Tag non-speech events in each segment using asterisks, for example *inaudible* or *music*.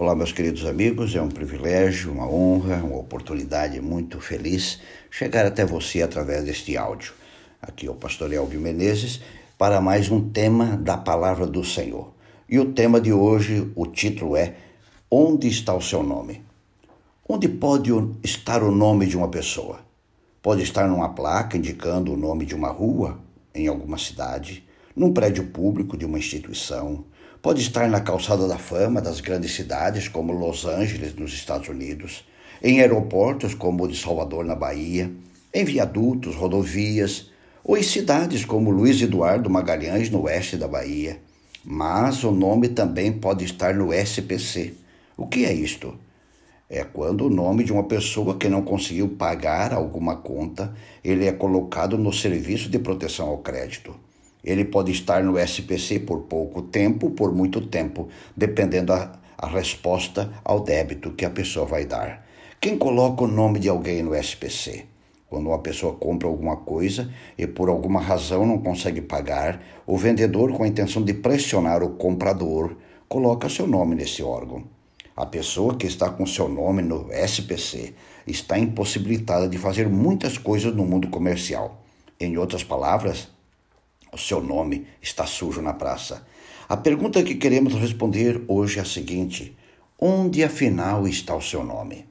Olá, meus queridos amigos, é um privilégio, uma honra, uma oportunidade muito feliz chegar até você através deste áudio. Aqui é o pastor Elvio Menezes para mais um tema da palavra do Senhor. E o tema de hoje, o título é Onde está o seu nome? Onde pode estar o nome de uma pessoa? Pode estar numa placa indicando o nome de uma rua em alguma cidade, num prédio público de uma instituição, Pode estar na calçada da fama das grandes cidades, como Los Angeles, nos Estados Unidos, em aeroportos, como o de Salvador, na Bahia, em viadutos, rodovias, ou em cidades como Luiz Eduardo Magalhães, no oeste da Bahia. Mas o nome também pode estar no SPC. O que é isto? É quando o nome de uma pessoa que não conseguiu pagar alguma conta, ele é colocado no serviço de proteção ao crédito. Ele pode estar no SPC por pouco tempo, por muito tempo, dependendo a, a resposta ao débito que a pessoa vai dar. Quem coloca o nome de alguém no SPC? Quando uma pessoa compra alguma coisa e por alguma razão não consegue pagar, o vendedor, com a intenção de pressionar o comprador, coloca seu nome nesse órgão. A pessoa que está com seu nome no SPC está impossibilitada de fazer muitas coisas no mundo comercial. Em outras palavras, o seu nome está sujo na praça. A pergunta que queremos responder hoje é a seguinte: onde afinal está o seu nome?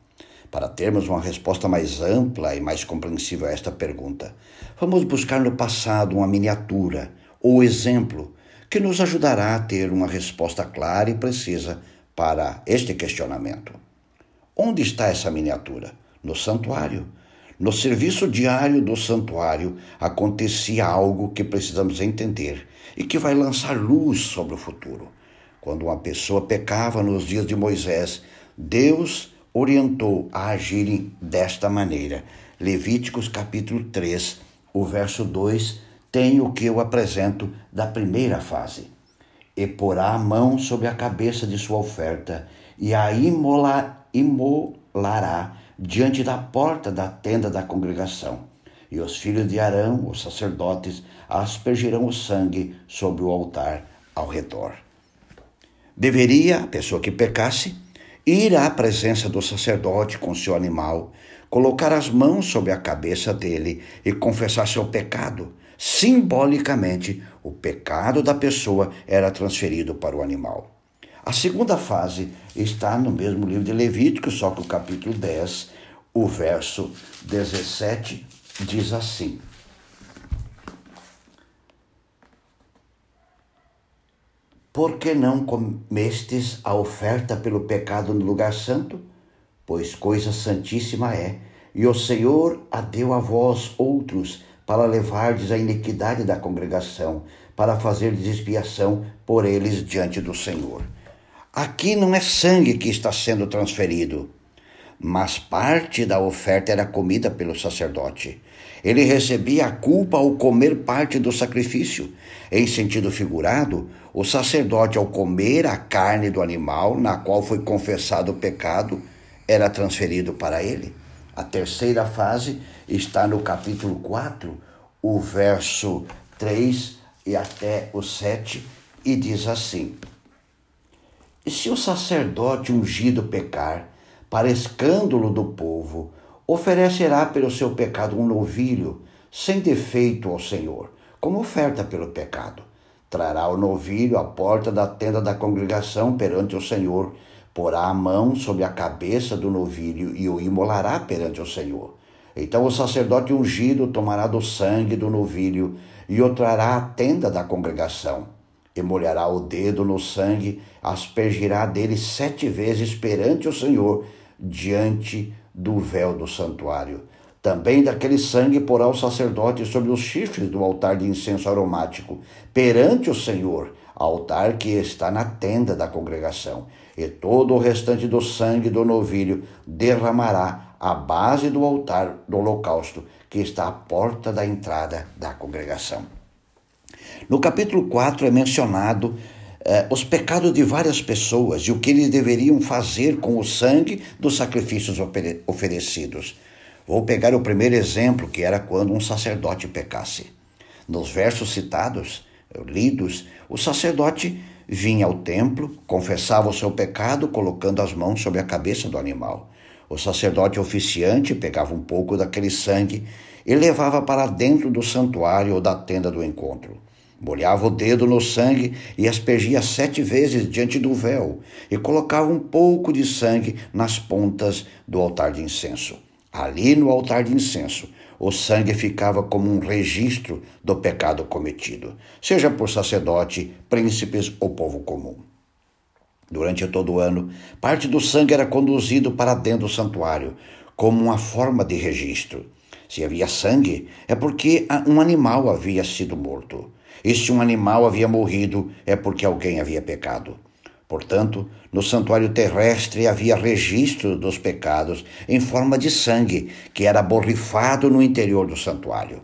Para termos uma resposta mais ampla e mais compreensível a esta pergunta, vamos buscar no passado uma miniatura ou exemplo que nos ajudará a ter uma resposta clara e precisa para este questionamento. Onde está essa miniatura? No santuário no serviço diário do santuário acontecia algo que precisamos entender e que vai lançar luz sobre o futuro. Quando uma pessoa pecava nos dias de Moisés, Deus orientou a agirem desta maneira. Levíticos capítulo 3, o verso 2 tem o que eu apresento da primeira fase. E porá a mão sobre a cabeça de sua oferta e a imola, imolará diante da porta da tenda da congregação. E os filhos de Arão, os sacerdotes, aspergirão o sangue sobre o altar ao redor. Deveria a pessoa que pecasse ir à presença do sacerdote com seu animal, colocar as mãos sobre a cabeça dele e confessar seu pecado. Simbolicamente, o pecado da pessoa era transferido para o animal. A segunda fase está no mesmo livro de Levítico, só que o capítulo 10, o verso 17, diz assim: Por que não comestes a oferta pelo pecado no lugar santo? Pois coisa santíssima é, e o Senhor a deu a vós outros para levardes a iniquidade da congregação, para fazer expiação por eles diante do Senhor. Aqui não é sangue que está sendo transferido, mas parte da oferta era comida pelo sacerdote. Ele recebia a culpa ao comer parte do sacrifício. Em sentido figurado, o sacerdote, ao comer a carne do animal na qual foi confessado o pecado, era transferido para ele. A terceira fase está no capítulo 4, o verso 3 e até o 7, e diz assim: e se o sacerdote ungido pecar, para escândalo do povo, oferecerá pelo seu pecado um novilho sem defeito ao Senhor, como oferta pelo pecado. Trará o novilho à porta da tenda da congregação perante o Senhor, porá a mão sobre a cabeça do novilho e o imolará perante o Senhor. Então o sacerdote ungido tomará do sangue do novilho e o trará à tenda da congregação e molhará o dedo no sangue, aspergirá dele sete vezes perante o Senhor, diante do véu do santuário. Também daquele sangue porá o sacerdote sobre os chifres do altar de incenso aromático, perante o Senhor, altar que está na tenda da congregação. E todo o restante do sangue do novilho derramará à base do altar do holocausto, que está à porta da entrada da congregação. No capítulo 4 é mencionado eh, os pecados de várias pessoas e o que eles deveriam fazer com o sangue dos sacrifícios oferecidos. Vou pegar o primeiro exemplo, que era quando um sacerdote pecasse. Nos versos citados, lidos, o sacerdote vinha ao templo, confessava o seu pecado, colocando as mãos sobre a cabeça do animal. O sacerdote oficiante pegava um pouco daquele sangue e levava para dentro do santuário ou da tenda do encontro. Molhava o dedo no sangue e aspergia sete vezes diante do véu, e colocava um pouco de sangue nas pontas do altar de incenso. Ali no altar de incenso, o sangue ficava como um registro do pecado cometido, seja por sacerdote, príncipes ou povo comum. Durante todo o ano, parte do sangue era conduzido para dentro do santuário, como uma forma de registro. Se havia sangue, é porque um animal havia sido morto. E se um animal havia morrido, é porque alguém havia pecado. Portanto, no santuário terrestre havia registro dos pecados em forma de sangue, que era borrifado no interior do santuário.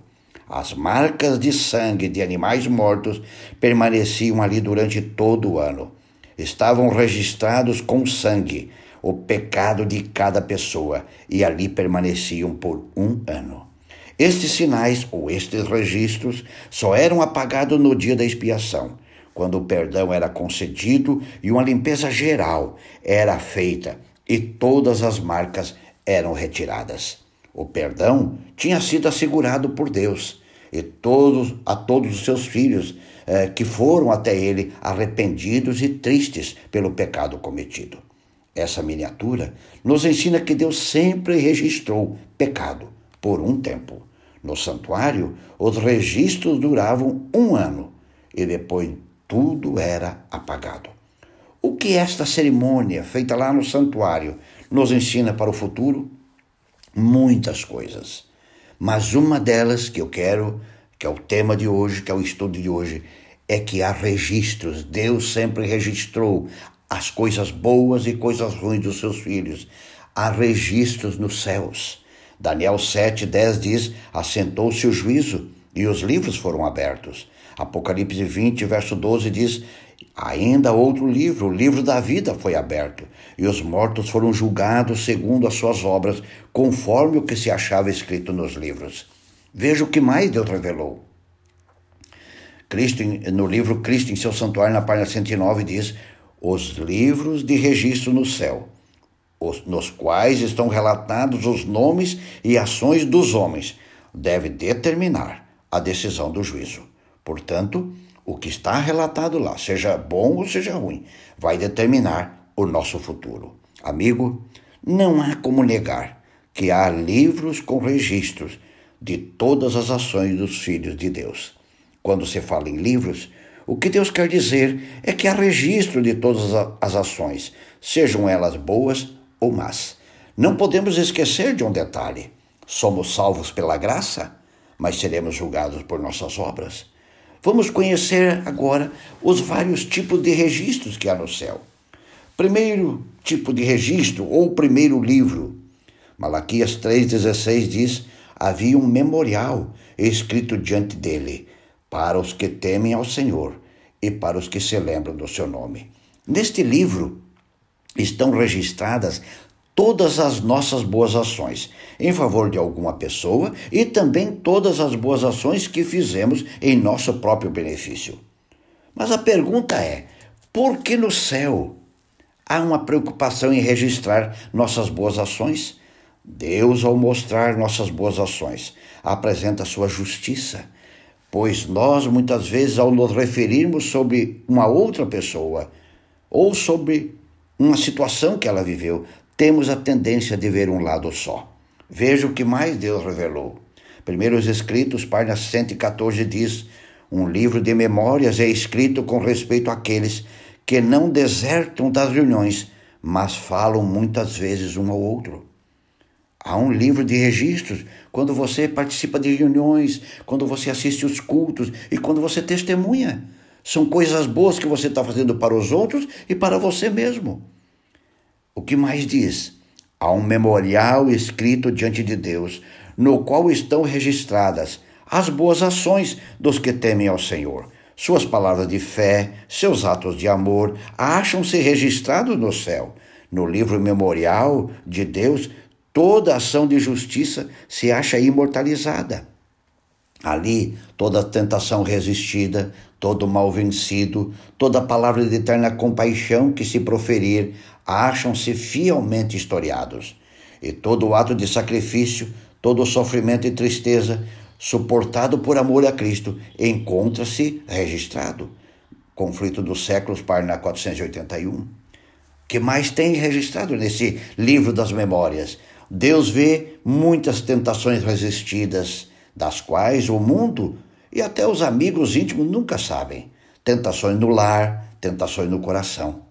As marcas de sangue de animais mortos permaneciam ali durante todo o ano. Estavam registrados com sangue o pecado de cada pessoa e ali permaneciam por um ano. Estes sinais ou estes registros só eram apagados no dia da expiação, quando o perdão era concedido e uma limpeza geral era feita e todas as marcas eram retiradas. O perdão tinha sido assegurado por Deus e todos a todos os seus filhos eh, que foram até ele arrependidos e tristes pelo pecado cometido. Essa miniatura nos ensina que Deus sempre registrou pecado por um tempo. No santuário, os registros duravam um ano e depois tudo era apagado. O que esta cerimônia, feita lá no santuário, nos ensina para o futuro? Muitas coisas. Mas uma delas que eu quero, que é o tema de hoje, que é o estudo de hoje, é que há registros. Deus sempre registrou as coisas boas e coisas ruins dos seus filhos. Há registros nos céus. Daniel 7,10 diz: Assentou-se o juízo e os livros foram abertos. Apocalipse 20, verso 12 diz: Ainda outro livro, o livro da vida, foi aberto, e os mortos foram julgados segundo as suas obras, conforme o que se achava escrito nos livros. Veja o que mais Deus revelou. Cristo, no livro Cristo em seu santuário, na página 109, diz: Os livros de registro no céu nos quais estão relatados os nomes e ações dos homens, deve determinar a decisão do juízo. Portanto, o que está relatado lá, seja bom ou seja ruim, vai determinar o nosso futuro. Amigo, não há como negar que há livros com registros de todas as ações dos filhos de Deus. Quando se fala em livros, o que Deus quer dizer é que há registro de todas as ações, sejam elas boas ou más. Não podemos esquecer de um detalhe: somos salvos pela graça, mas seremos julgados por nossas obras. Vamos conhecer agora os vários tipos de registros que há no céu. Primeiro tipo de registro, ou primeiro livro. Malaquias 3,16 diz: Havia um memorial escrito diante dele, para os que temem ao Senhor e para os que se lembram do seu nome. Neste livro estão registradas todas as nossas boas ações em favor de alguma pessoa e também todas as boas ações que fizemos em nosso próprio benefício. Mas a pergunta é: por que no céu há uma preocupação em registrar nossas boas ações? Deus, ao mostrar nossas boas ações, apresenta sua justiça, pois nós muitas vezes, ao nos referirmos sobre uma outra pessoa ou sobre uma situação que ela viveu, temos a tendência de ver um lado só. Veja o que mais Deus revelou. Primeiros Escritos, página 114, diz: Um livro de memórias é escrito com respeito àqueles que não desertam das reuniões, mas falam muitas vezes um ao outro. Há um livro de registros quando você participa de reuniões, quando você assiste os cultos e quando você testemunha. São coisas boas que você está fazendo para os outros e para você mesmo. O que mais diz? Há um memorial escrito diante de Deus, no qual estão registradas as boas ações dos que temem ao Senhor. Suas palavras de fé, seus atos de amor, acham-se registrados no céu. No livro memorial de Deus, toda ação de justiça se acha imortalizada. Ali, toda tentação resistida, todo mal vencido, toda palavra de eterna compaixão que se proferir, acham-se fielmente historiados. E todo ato de sacrifício, todo sofrimento e tristeza, suportado por amor a Cristo, encontra-se registrado. Conflito dos séculos, página 481. Que mais tem registrado nesse livro das memórias? Deus vê muitas tentações resistidas, das quais o mundo e até os amigos íntimos nunca sabem. Tentações no lar, tentações no coração.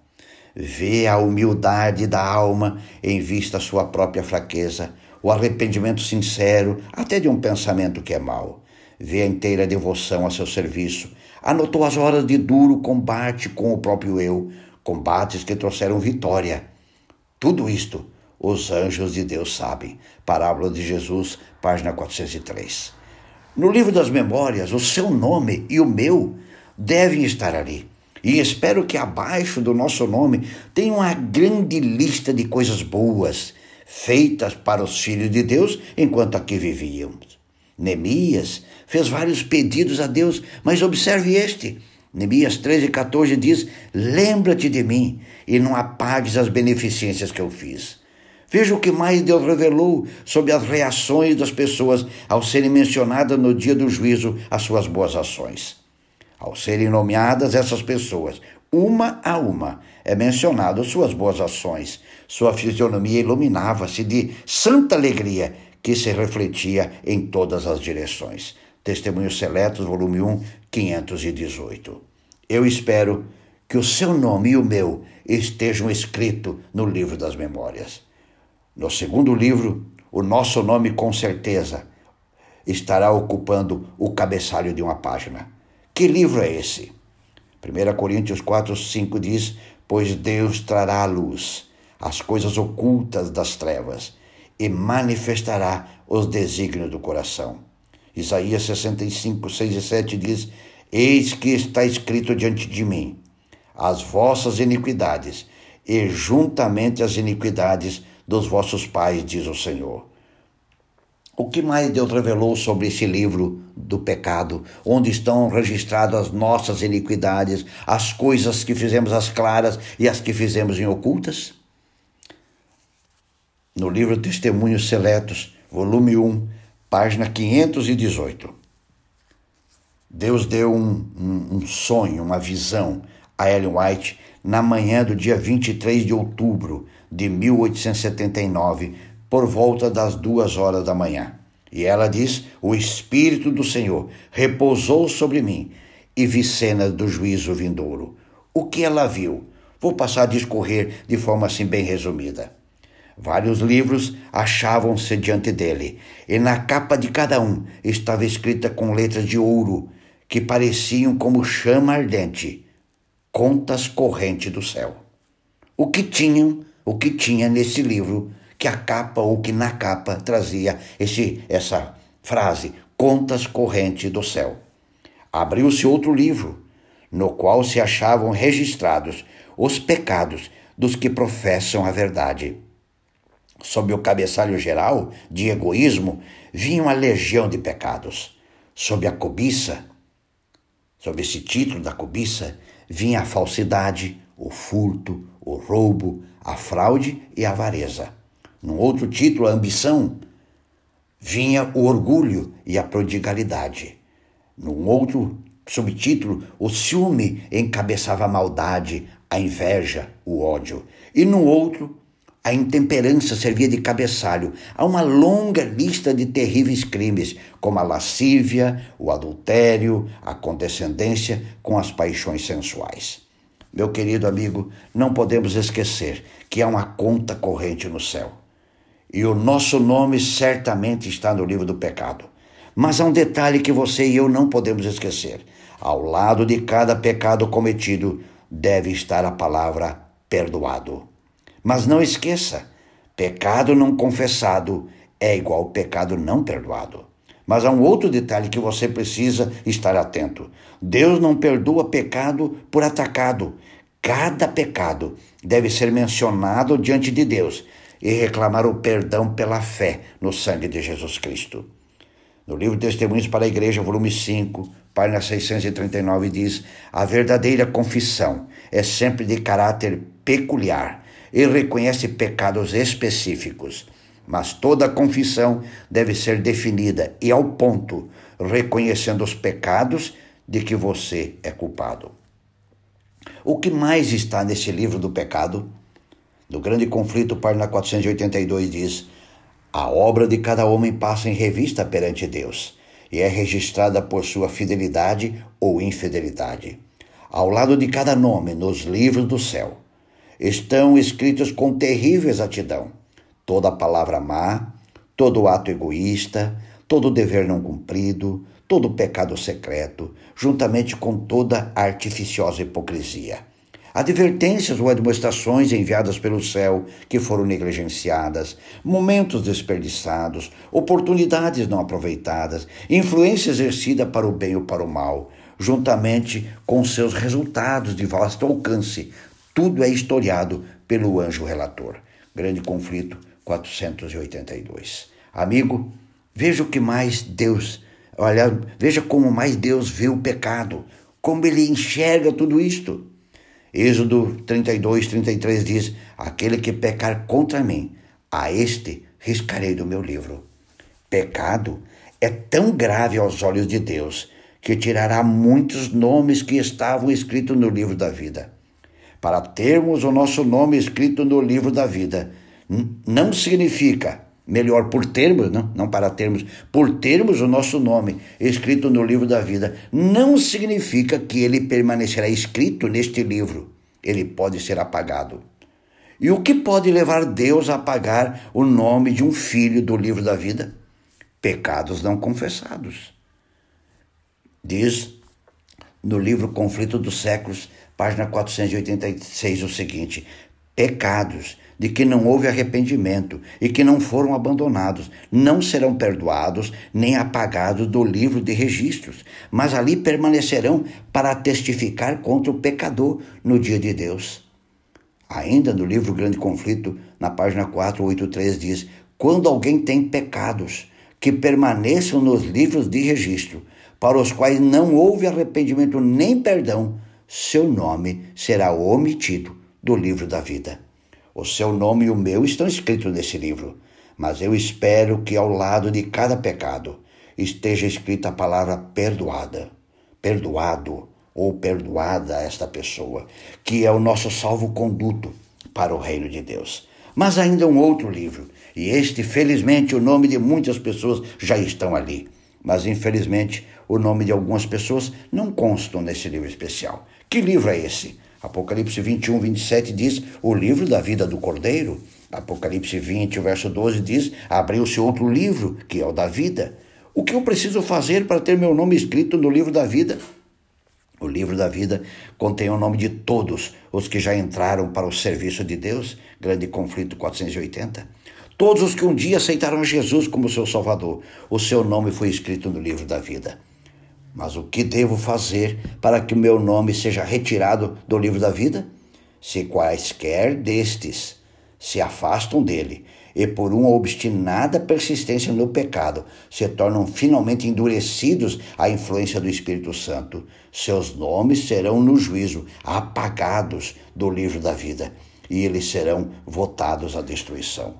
Vê a humildade da alma em vista à sua própria fraqueza, o arrependimento sincero, até de um pensamento que é mau. Vê a inteira devoção a seu serviço. Anotou as horas de duro combate com o próprio eu, combates que trouxeram vitória. Tudo isto os anjos de Deus sabem. Parábola de Jesus, página 403. No livro das memórias, o seu nome e o meu devem estar ali. E espero que abaixo do nosso nome tenha uma grande lista de coisas boas feitas para os filhos de Deus enquanto aqui vivíamos. Neemias fez vários pedidos a Deus, mas observe este. Neemias 13, 14 diz: Lembra-te de mim e não apagues as beneficências que eu fiz. Veja o que mais Deus revelou sobre as reações das pessoas ao serem mencionadas no dia do juízo as suas boas ações. Ao serem nomeadas essas pessoas, uma a uma, é mencionado suas boas ações. Sua fisionomia iluminava-se de santa alegria que se refletia em todas as direções. Testemunhos Seletos, volume 1, 518. Eu espero que o seu nome e o meu estejam escritos no livro das memórias. No segundo livro, o nosso nome com certeza estará ocupando o cabeçalho de uma página. Que livro é esse? 1 Coríntios 4, 5 diz: Pois Deus trará à luz as coisas ocultas das trevas e manifestará os desígnios do coração. Isaías 65, 6 e 7 diz: Eis que está escrito diante de mim as vossas iniquidades, e juntamente as iniquidades dos vossos pais, diz o Senhor. O que mais Deus revelou sobre esse livro do pecado, onde estão registradas as nossas iniquidades, as coisas que fizemos às claras e as que fizemos em ocultas? No livro Testemunhos Seletos, volume 1, página 518. Deus deu um, um, um sonho, uma visão a Ellen White na manhã do dia 23 de outubro de 1879, por volta das duas horas da manhã. E ela diz: O Espírito do Senhor repousou sobre mim e vi cenas do juízo vindouro. O que ela viu? Vou passar a discorrer de forma assim bem resumida. Vários livros achavam-se diante dele, e na capa de cada um estava escrita com letras de ouro, que pareciam como chama ardente, contas correntes do céu. O que tinham o que tinha nesse livro, que a capa ou que na capa trazia esse, essa frase, Contas Correntes do Céu. Abriu-se outro livro, no qual se achavam registrados os pecados dos que professam a verdade. Sob o cabeçalho geral de egoísmo, vinha uma legião de pecados. Sob a cobiça, sob esse título da cobiça, vinha a falsidade, o furto, o roubo, a fraude e a avareza. Num outro título, a ambição, vinha o orgulho e a prodigalidade. Num outro subtítulo, o ciúme encabeçava a maldade, a inveja, o ódio. E no outro, a intemperança servia de cabeçalho a uma longa lista de terríveis crimes, como a lascívia, o adultério, a condescendência com as paixões sensuais. Meu querido amigo, não podemos esquecer que há uma conta corrente no céu. E o nosso nome certamente está no livro do pecado. Mas há um detalhe que você e eu não podemos esquecer. Ao lado de cada pecado cometido deve estar a palavra perdoado. Mas não esqueça: pecado não confessado é igual pecado não perdoado. Mas há um outro detalhe que você precisa estar atento. Deus não perdoa pecado por atacado. Cada pecado deve ser mencionado diante de Deus e reclamar o perdão pela fé no sangue de Jesus Cristo. No livro Testemunhos para a Igreja, volume 5, página 639, diz: A verdadeira confissão é sempre de caráter peculiar e reconhece pecados específicos. Mas toda confissão deve ser definida e ao ponto, reconhecendo os pecados de que você é culpado. O que mais está nesse livro do pecado? No Grande Conflito, página 482, diz: A obra de cada homem passa em revista perante Deus e é registrada por sua fidelidade ou infidelidade. Ao lado de cada nome nos livros do céu estão escritos com terrível exatidão toda palavra má, todo ato egoísta, todo dever não cumprido, todo pecado secreto, juntamente com toda artificiosa hipocrisia. Advertências ou admoestações enviadas pelo céu que foram negligenciadas, momentos desperdiçados, oportunidades não aproveitadas, influência exercida para o bem ou para o mal, juntamente com seus resultados de vasto alcance. Tudo é historiado pelo anjo relator. Grande conflito 482. Amigo, veja o que mais Deus Olha, veja como mais Deus vê o pecado, como ele enxerga tudo isto. Êxodo 32, 33 diz: Aquele que pecar contra mim, a este riscarei do meu livro. Pecado é tão grave aos olhos de Deus que tirará muitos nomes que estavam escritos no livro da vida. Para termos o nosso nome escrito no livro da vida, não significa melhor por termos, não, não para termos, por termos o nosso nome escrito no livro da vida, não significa que ele permanecerá escrito neste livro. Ele pode ser apagado. E o que pode levar Deus a apagar o nome de um filho do livro da vida? Pecados não confessados. Diz no livro Conflito dos Séculos, página 486, o seguinte: pecados de que não houve arrepimento e que não foram abandonados, não serão perdoados nem apagados do livro de registros, mas ali permanecerão para testificar contra o pecador no dia de Deus. Ainda no livro Grande Conflito, na página 483, diz: Quando alguém tem pecados que permaneçam nos livros de registro, para os quais não houve arrependimento nem perdão, seu nome será omitido do livro da vida. O seu nome e o meu estão escritos nesse livro, mas eu espero que ao lado de cada pecado esteja escrita a palavra perdoada, perdoado ou perdoada esta pessoa, que é o nosso salvo-conduto para o reino de Deus. Mas ainda um outro livro, e este, felizmente, o nome de muitas pessoas já estão ali. Mas, infelizmente, o nome de algumas pessoas não constam nesse livro especial. Que livro é esse? Apocalipse 21, 27 diz: O livro da vida do Cordeiro. Apocalipse 20, verso 12 diz: Abriu-se outro livro, que é o da vida. O que eu preciso fazer para ter meu nome escrito no livro da vida? O livro da vida contém o nome de todos os que já entraram para o serviço de Deus, grande conflito 480. Todos os que um dia aceitaram Jesus como seu Salvador, o seu nome foi escrito no livro da vida. Mas o que devo fazer para que o meu nome seja retirado do livro da vida? Se quaisquer destes se afastam dele e por uma obstinada persistência no pecado se tornam finalmente endurecidos à influência do Espírito Santo, seus nomes serão no juízo apagados do livro da vida e eles serão votados à destruição.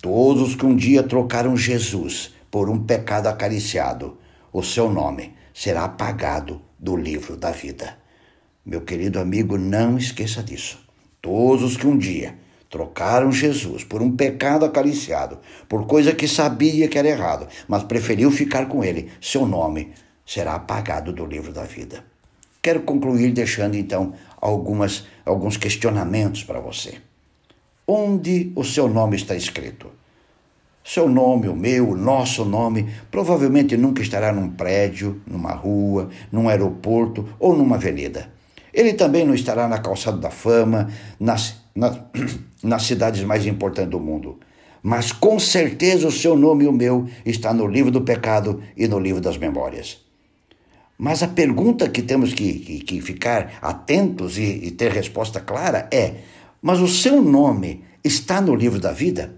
Todos que um dia trocaram Jesus por um pecado acariciado, o seu nome será apagado do livro da vida. Meu querido amigo, não esqueça disso. Todos os que um dia trocaram Jesus por um pecado acariciado, por coisa que sabia que era errado, mas preferiu ficar com ele, seu nome será apagado do livro da vida. Quero concluir deixando então algumas alguns questionamentos para você. Onde o seu nome está escrito? Seu nome, o meu, o nosso nome, provavelmente nunca estará num prédio, numa rua, num aeroporto ou numa avenida. Ele também não estará na calçada da fama, nas, nas, *clears throat* nas cidades mais importantes do mundo. Mas com certeza o seu nome e o meu está no livro do pecado e no livro das memórias. Mas a pergunta que temos que, que, que ficar atentos e, e ter resposta clara é: mas o seu nome está no livro da vida?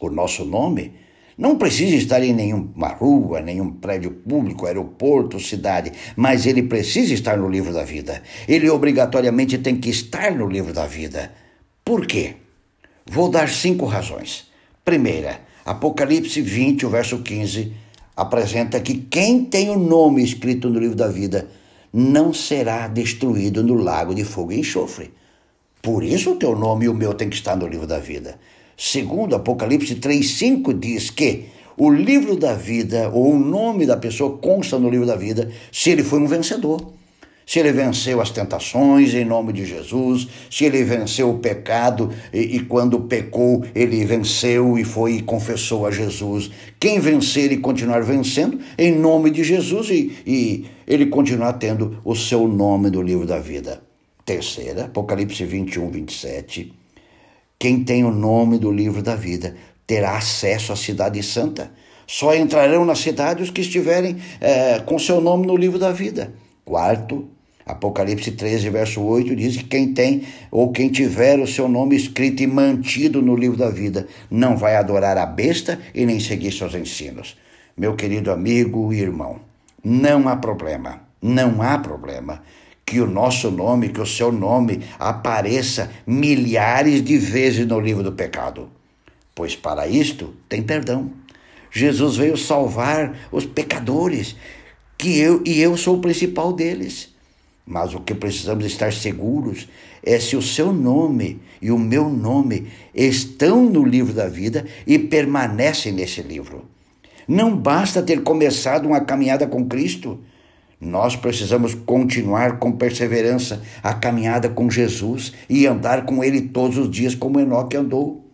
O nosso nome, Não precisa estar em nenhuma rua, nenhum prédio público, aeroporto, cidade, mas ele precisa estar no livro da vida. Ele obrigatoriamente tem que estar no livro da vida. Por quê? Vou dar cinco razões. Primeira, Apocalipse 20, o verso 15, apresenta que quem tem o nome escrito no livro da vida não será destruído no lago de fogo e enxofre. Por isso o teu nome e o meu tem que estar no livro da vida. Segundo Apocalipse 3,5 diz que o livro da vida, ou o nome da pessoa, consta no livro da vida se ele foi um vencedor. Se ele venceu as tentações em nome de Jesus, se ele venceu o pecado e, e quando pecou, ele venceu e foi e confessou a Jesus. Quem vencer e continuar vencendo, em nome de Jesus, e, e ele continuar tendo o seu nome no livro da vida. Terceira, Apocalipse 21, 27 quem tem o nome do livro da vida terá acesso à Cidade Santa. Só entrarão na cidade os que estiverem é, com seu nome no livro da vida. Quarto, Apocalipse 13, verso 8 diz que quem tem ou quem tiver o seu nome escrito e mantido no livro da vida não vai adorar a besta e nem seguir seus ensinos. Meu querido amigo e irmão, não há problema, não há problema que o nosso nome, que o seu nome apareça milhares de vezes no livro do pecado. Pois para isto tem perdão. Jesus veio salvar os pecadores, que eu e eu sou o principal deles. Mas o que precisamos estar seguros é se o seu nome e o meu nome estão no livro da vida e permanecem nesse livro. Não basta ter começado uma caminhada com Cristo nós precisamos continuar com perseverança a caminhada com Jesus e andar com Ele todos os dias, como Enoque andou.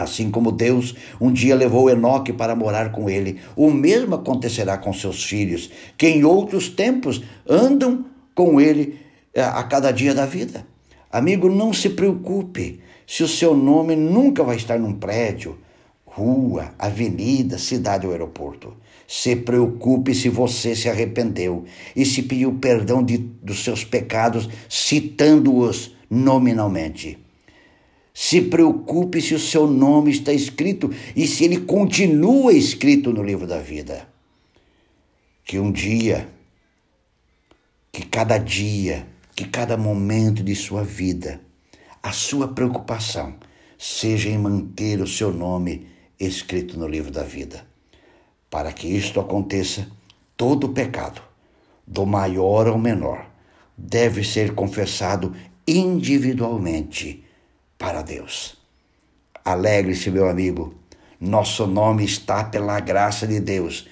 Assim como Deus um dia levou Enoque para morar com ele, o mesmo acontecerá com seus filhos, que em outros tempos andam com ele eh, a cada dia da vida. Amigo, não se preocupe se o seu nome nunca vai estar num prédio, rua, avenida, cidade ou aeroporto. Se preocupe se você se arrependeu e se pediu perdão de, dos seus pecados, citando-os nominalmente. Se preocupe se o seu nome está escrito e se ele continua escrito no livro da vida. Que um dia, que cada dia, que cada momento de sua vida, a sua preocupação seja em manter o seu nome escrito no livro da vida. Para que isto aconteça, todo pecado, do maior ao menor, deve ser confessado individualmente para Deus. Alegre-se, meu amigo, nosso nome está pela graça de Deus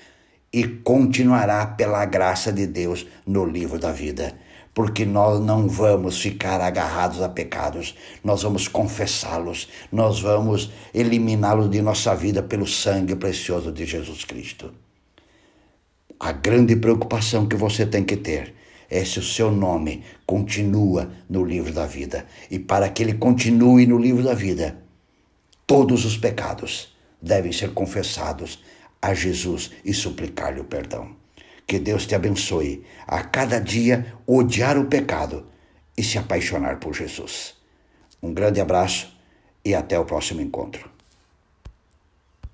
e continuará pela graça de Deus no livro da vida porque nós não vamos ficar agarrados a pecados, nós vamos confessá-los, nós vamos eliminá-los de nossa vida pelo sangue precioso de Jesus Cristo. A grande preocupação que você tem que ter é se o seu nome continua no livro da vida. E para que ele continue no livro da vida, todos os pecados devem ser confessados a Jesus e suplicar-lhe o perdão. Que Deus te abençoe a cada dia odiar o pecado e se apaixonar por Jesus. Um grande abraço e até o próximo encontro.